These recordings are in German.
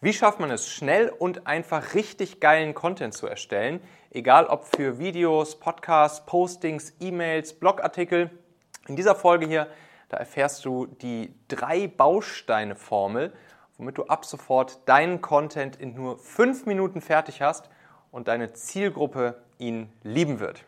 Wie schafft man es schnell und einfach richtig geilen Content zu erstellen? Egal ob für Videos, Podcasts, Postings, E-Mails, Blogartikel. In dieser Folge hier, da erfährst du die drei Bausteine-Formel, womit du ab sofort deinen Content in nur fünf Minuten fertig hast und deine Zielgruppe ihn lieben wird.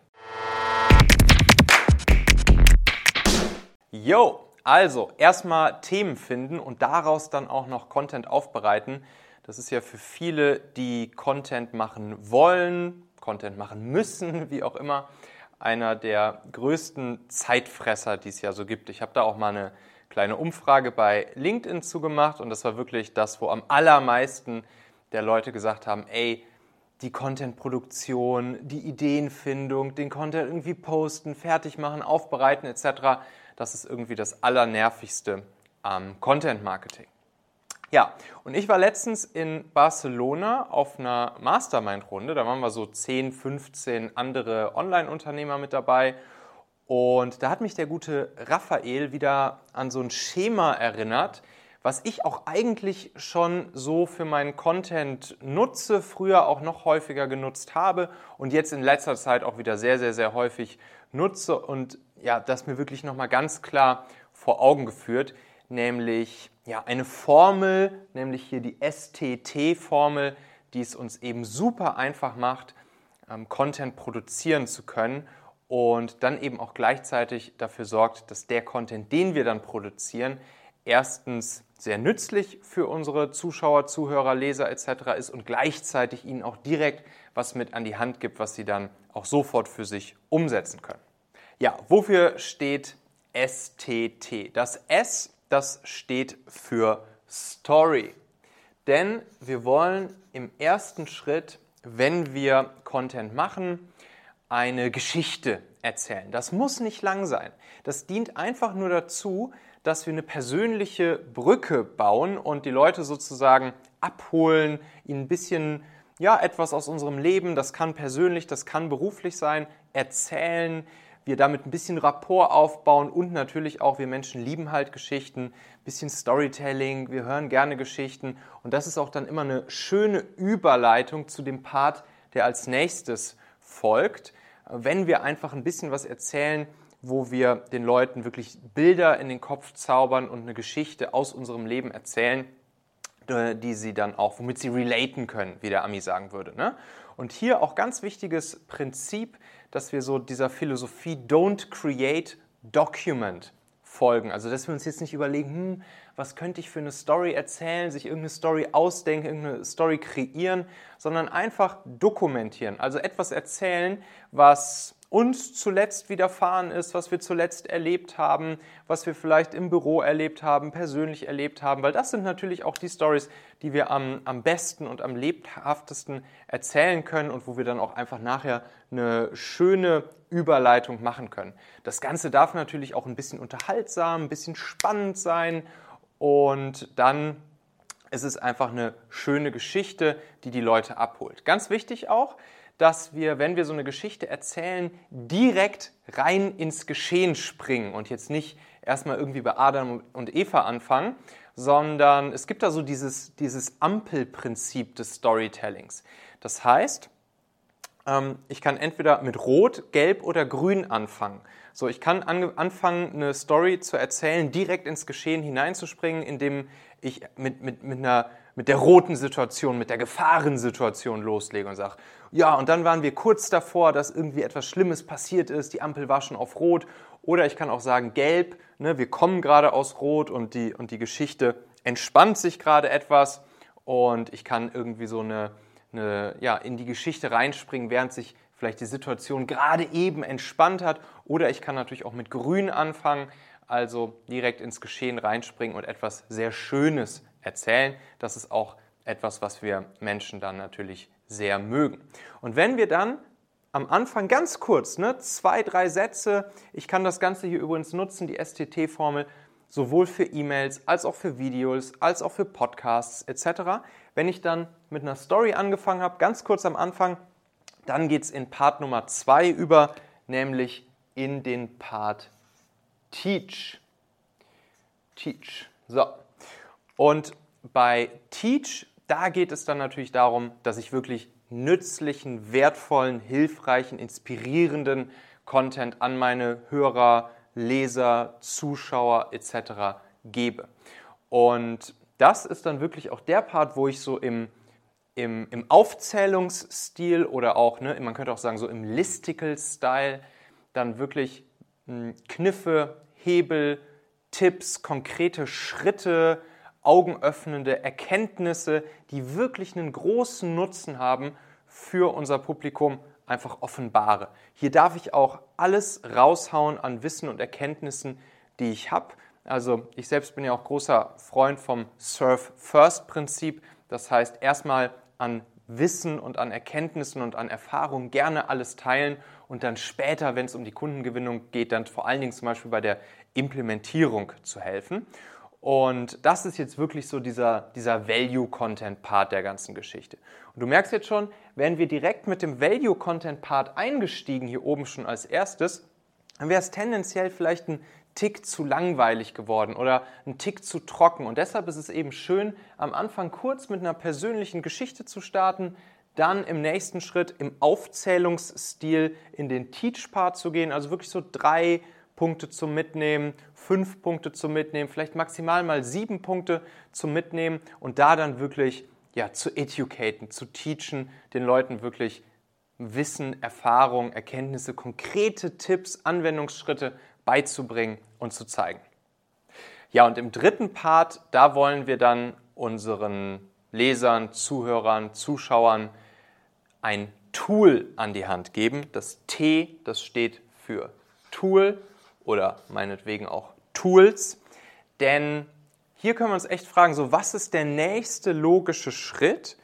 Yo! Also, erstmal Themen finden und daraus dann auch noch Content aufbereiten. Das ist ja für viele, die Content machen wollen, Content machen müssen, wie auch immer, einer der größten Zeitfresser, die es ja so gibt. Ich habe da auch mal eine kleine Umfrage bei LinkedIn zugemacht und das war wirklich das, wo am allermeisten der Leute gesagt haben, ey, die Contentproduktion, die Ideenfindung, den Content irgendwie posten, fertig machen, aufbereiten etc das ist irgendwie das Allernervigste am Content Marketing. Ja, und ich war letztens in Barcelona auf einer Mastermind-Runde. Da waren wir so 10, 15 andere Online-Unternehmer mit dabei. Und da hat mich der gute Raphael wieder an so ein Schema erinnert, was ich auch eigentlich schon so für meinen Content nutze, früher auch noch häufiger genutzt habe und jetzt in letzter Zeit auch wieder sehr, sehr, sehr häufig nutze und ja, das mir wirklich nochmal ganz klar vor Augen geführt, nämlich ja, eine Formel, nämlich hier die STT-Formel, die es uns eben super einfach macht, ähm, Content produzieren zu können und dann eben auch gleichzeitig dafür sorgt, dass der Content, den wir dann produzieren, erstens sehr nützlich für unsere Zuschauer, Zuhörer, Leser etc. ist und gleichzeitig ihnen auch direkt was mit an die Hand gibt, was sie dann auch sofort für sich umsetzen können. Ja, wofür steht STT? Das S, das steht für Story. Denn wir wollen im ersten Schritt, wenn wir Content machen, eine Geschichte erzählen. Das muss nicht lang sein. Das dient einfach nur dazu, dass wir eine persönliche Brücke bauen und die Leute sozusagen abholen, ihnen ein bisschen ja, etwas aus unserem Leben, das kann persönlich, das kann beruflich sein, erzählen, wir damit ein bisschen Rapport aufbauen und natürlich auch, wir Menschen lieben halt Geschichten, ein bisschen Storytelling, wir hören gerne Geschichten. Und das ist auch dann immer eine schöne Überleitung zu dem Part, der als nächstes folgt, wenn wir einfach ein bisschen was erzählen, wo wir den Leuten wirklich Bilder in den Kopf zaubern und eine Geschichte aus unserem Leben erzählen, äh, die sie dann auch, womit sie relaten können, wie der Ami sagen würde. Ne? Und hier auch ganz wichtiges Prinzip, dass wir so dieser Philosophie Don't Create Document folgen. Also dass wir uns jetzt nicht überlegen, hm, was könnte ich für eine Story erzählen, sich irgendeine Story ausdenken, irgendeine Story kreieren, sondern einfach dokumentieren. Also etwas erzählen, was uns zuletzt widerfahren ist, was wir zuletzt erlebt haben, was wir vielleicht im Büro erlebt haben, persönlich erlebt haben, weil das sind natürlich auch die Stories, die wir am, am besten und am lebhaftesten erzählen können und wo wir dann auch einfach nachher eine schöne Überleitung machen können. Das Ganze darf natürlich auch ein bisschen unterhaltsam, ein bisschen spannend sein und dann ist es einfach eine schöne Geschichte, die die Leute abholt. Ganz wichtig auch, dass wir, wenn wir so eine Geschichte erzählen, direkt rein ins Geschehen springen und jetzt nicht erstmal irgendwie bei Adam und Eva anfangen, sondern es gibt da so dieses, dieses Ampelprinzip des Storytellings. Das heißt, ähm, ich kann entweder mit Rot, Gelb oder Grün anfangen. So, ich kann anfangen, eine Story zu erzählen, direkt ins Geschehen hineinzuspringen, indem ich mit, mit, mit, einer, mit der roten Situation, mit der Gefahrensituation loslege und sage, ja, und dann waren wir kurz davor, dass irgendwie etwas Schlimmes passiert ist, die Ampel war schon auf Rot. Oder ich kann auch sagen, gelb, ne, wir kommen gerade aus Rot und die, und die Geschichte entspannt sich gerade etwas und ich kann irgendwie so eine, eine, ja, in die Geschichte reinspringen, während sich vielleicht die Situation gerade eben entspannt hat. Oder ich kann natürlich auch mit Grün anfangen, also direkt ins Geschehen reinspringen und etwas sehr Schönes erzählen. Das ist auch etwas, was wir Menschen dann natürlich sehr mögen. Und wenn wir dann am Anfang ganz kurz, ne, zwei, drei Sätze, ich kann das Ganze hier übrigens nutzen, die STT-Formel, sowohl für E-Mails als auch für Videos, als auch für Podcasts etc. Wenn ich dann mit einer Story angefangen habe, ganz kurz am Anfang, dann geht es in Part Nummer zwei über, nämlich in den Part Teach. Teach. So. Und bei Teach da geht es dann natürlich darum, dass ich wirklich nützlichen, wertvollen, hilfreichen, inspirierenden Content an meine Hörer, Leser, Zuschauer etc. gebe. Und das ist dann wirklich auch der Part, wo ich so im, im, im Aufzählungsstil oder auch, ne, man könnte auch sagen, so im Listicle-Style dann wirklich hm, Kniffe, Hebel, Tipps, konkrete Schritte, augenöffnende Erkenntnisse, die wirklich einen großen Nutzen haben für unser Publikum, einfach offenbare. Hier darf ich auch alles raushauen an Wissen und Erkenntnissen, die ich habe. Also ich selbst bin ja auch großer Freund vom Surf First Prinzip. Das heißt, erstmal an Wissen und an Erkenntnissen und an Erfahrungen gerne alles teilen und dann später, wenn es um die Kundengewinnung geht, dann vor allen Dingen zum Beispiel bei der Implementierung zu helfen. Und das ist jetzt wirklich so dieser, dieser Value-Content-Part der ganzen Geschichte. Und du merkst jetzt schon, wären wir direkt mit dem Value-Content-Part eingestiegen, hier oben schon als erstes, dann wäre es tendenziell vielleicht ein Tick zu langweilig geworden oder ein Tick zu trocken. Und deshalb ist es eben schön, am Anfang kurz mit einer persönlichen Geschichte zu starten, dann im nächsten Schritt im Aufzählungsstil in den Teach-Part zu gehen, also wirklich so drei Punkte zum Mitnehmen, fünf Punkte zum Mitnehmen, vielleicht maximal mal sieben Punkte zum Mitnehmen und da dann wirklich ja, zu educaten, zu teachen, den Leuten wirklich Wissen, Erfahrung, Erkenntnisse, konkrete Tipps, Anwendungsschritte beizubringen und zu zeigen. Ja, und im dritten Part, da wollen wir dann unseren Lesern, Zuhörern, Zuschauern ein Tool an die Hand geben. Das T, das steht für Tool oder meinetwegen auch Tools. Denn hier können wir uns echt fragen, so was ist der nächste logische Schritt,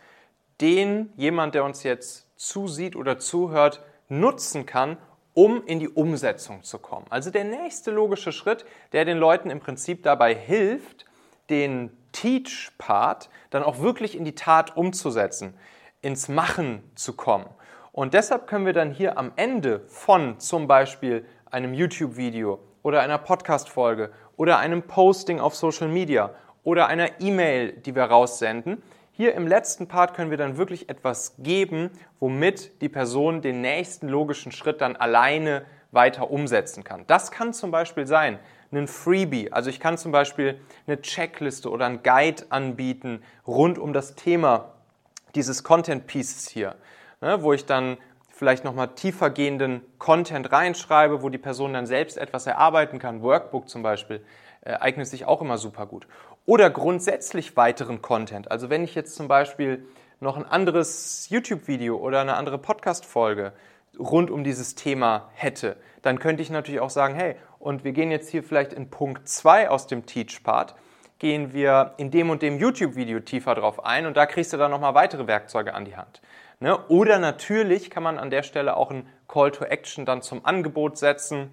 den jemand, der uns jetzt zusieht oder zuhört, nutzen kann, um in die Umsetzung zu kommen. Also der nächste logische Schritt, der den Leuten im Prinzip dabei hilft, den Teach-Part dann auch wirklich in die Tat umzusetzen, ins Machen zu kommen. Und deshalb können wir dann hier am Ende von zum Beispiel einem YouTube-Video oder einer Podcast-Folge oder einem Posting auf Social Media oder einer E-Mail, die wir raussenden. Hier im letzten Part können wir dann wirklich etwas geben, womit die Person den nächsten logischen Schritt dann alleine weiter umsetzen kann. Das kann zum Beispiel sein, ein Freebie. Also ich kann zum Beispiel eine Checkliste oder einen Guide anbieten rund um das Thema dieses Content Pieces hier, ne, wo ich dann vielleicht nochmal tiefergehenden Content reinschreibe, wo die Person dann selbst etwas erarbeiten kann. Workbook zum Beispiel äh, eignet sich auch immer super gut. Oder grundsätzlich weiteren Content. Also wenn ich jetzt zum Beispiel noch ein anderes YouTube-Video oder eine andere Podcast-Folge rund um dieses Thema hätte, dann könnte ich natürlich auch sagen, hey, und wir gehen jetzt hier vielleicht in Punkt 2 aus dem Teach-Part, gehen wir in dem und dem YouTube-Video tiefer drauf ein und da kriegst du dann nochmal weitere Werkzeuge an die Hand. Ne? Oder natürlich kann man an der Stelle auch ein Call to Action dann zum Angebot setzen,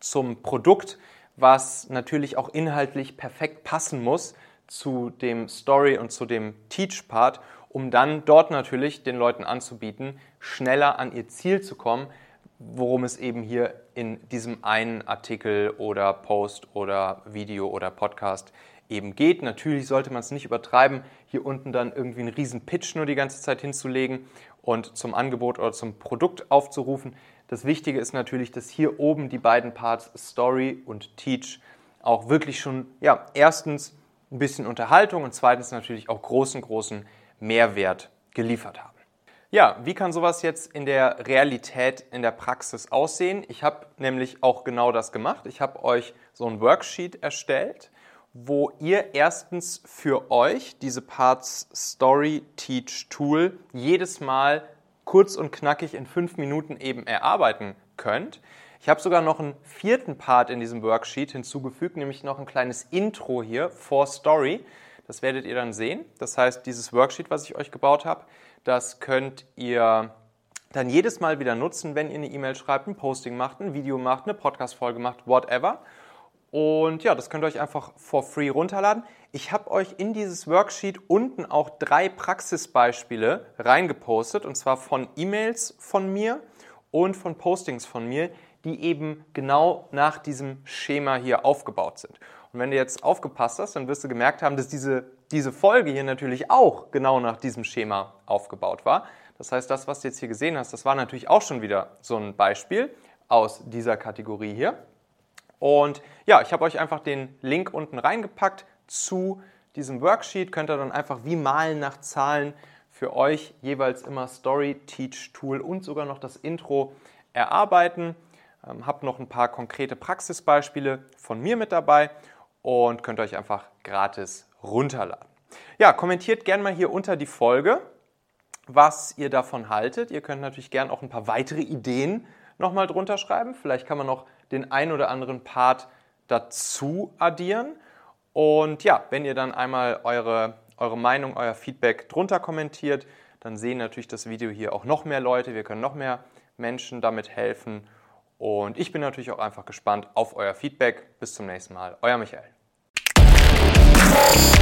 zum Produkt, was natürlich auch inhaltlich perfekt passen muss zu dem Story und zu dem Teach-Part, um dann dort natürlich den Leuten anzubieten, schneller an ihr Ziel zu kommen, worum es eben hier in diesem einen Artikel oder Post oder Video oder Podcast eben geht. Natürlich sollte man es nicht übertreiben, hier unten dann irgendwie einen riesen Pitch nur die ganze Zeit hinzulegen und zum Angebot oder zum Produkt aufzurufen. Das Wichtige ist natürlich, dass hier oben die beiden Parts Story und Teach auch wirklich schon, ja, erstens ein bisschen Unterhaltung und zweitens natürlich auch großen, großen Mehrwert geliefert haben. Ja, wie kann sowas jetzt in der Realität, in der Praxis aussehen? Ich habe nämlich auch genau das gemacht. Ich habe euch so ein Worksheet erstellt wo ihr erstens für euch diese Parts Story Teach Tool jedes Mal kurz und knackig in fünf Minuten eben erarbeiten könnt. Ich habe sogar noch einen vierten Part in diesem Worksheet hinzugefügt, nämlich noch ein kleines Intro hier for Story. Das werdet ihr dann sehen. Das heißt, dieses Worksheet, was ich euch gebaut habe, das könnt ihr dann jedes Mal wieder nutzen, wenn ihr eine E-Mail schreibt, ein Posting macht, ein Video macht, eine Podcast-Folge macht, whatever. Und ja, das könnt ihr euch einfach for free runterladen. Ich habe euch in dieses Worksheet unten auch drei Praxisbeispiele reingepostet, und zwar von E-Mails von mir und von Postings von mir, die eben genau nach diesem Schema hier aufgebaut sind. Und wenn du jetzt aufgepasst hast, dann wirst du gemerkt haben, dass diese diese Folge hier natürlich auch genau nach diesem Schema aufgebaut war. Das heißt, das, was du jetzt hier gesehen hast, das war natürlich auch schon wieder so ein Beispiel aus dieser Kategorie hier. Und ja, ich habe euch einfach den Link unten reingepackt zu diesem Worksheet. Könnt ihr dann einfach wie malen nach Zahlen für euch jeweils immer Story, Teach, Tool und sogar noch das Intro erarbeiten. Ähm, habe noch ein paar konkrete Praxisbeispiele von mir mit dabei und könnt euch einfach gratis runterladen. Ja, kommentiert gerne mal hier unter die Folge, was ihr davon haltet. Ihr könnt natürlich gerne auch ein paar weitere Ideen nochmal drunter schreiben. Vielleicht kann man noch den ein oder anderen Part dazu addieren. Und ja, wenn ihr dann einmal eure, eure Meinung, euer Feedback drunter kommentiert, dann sehen natürlich das Video hier auch noch mehr Leute. Wir können noch mehr Menschen damit helfen. Und ich bin natürlich auch einfach gespannt auf euer Feedback. Bis zum nächsten Mal. Euer Michael. Thank you.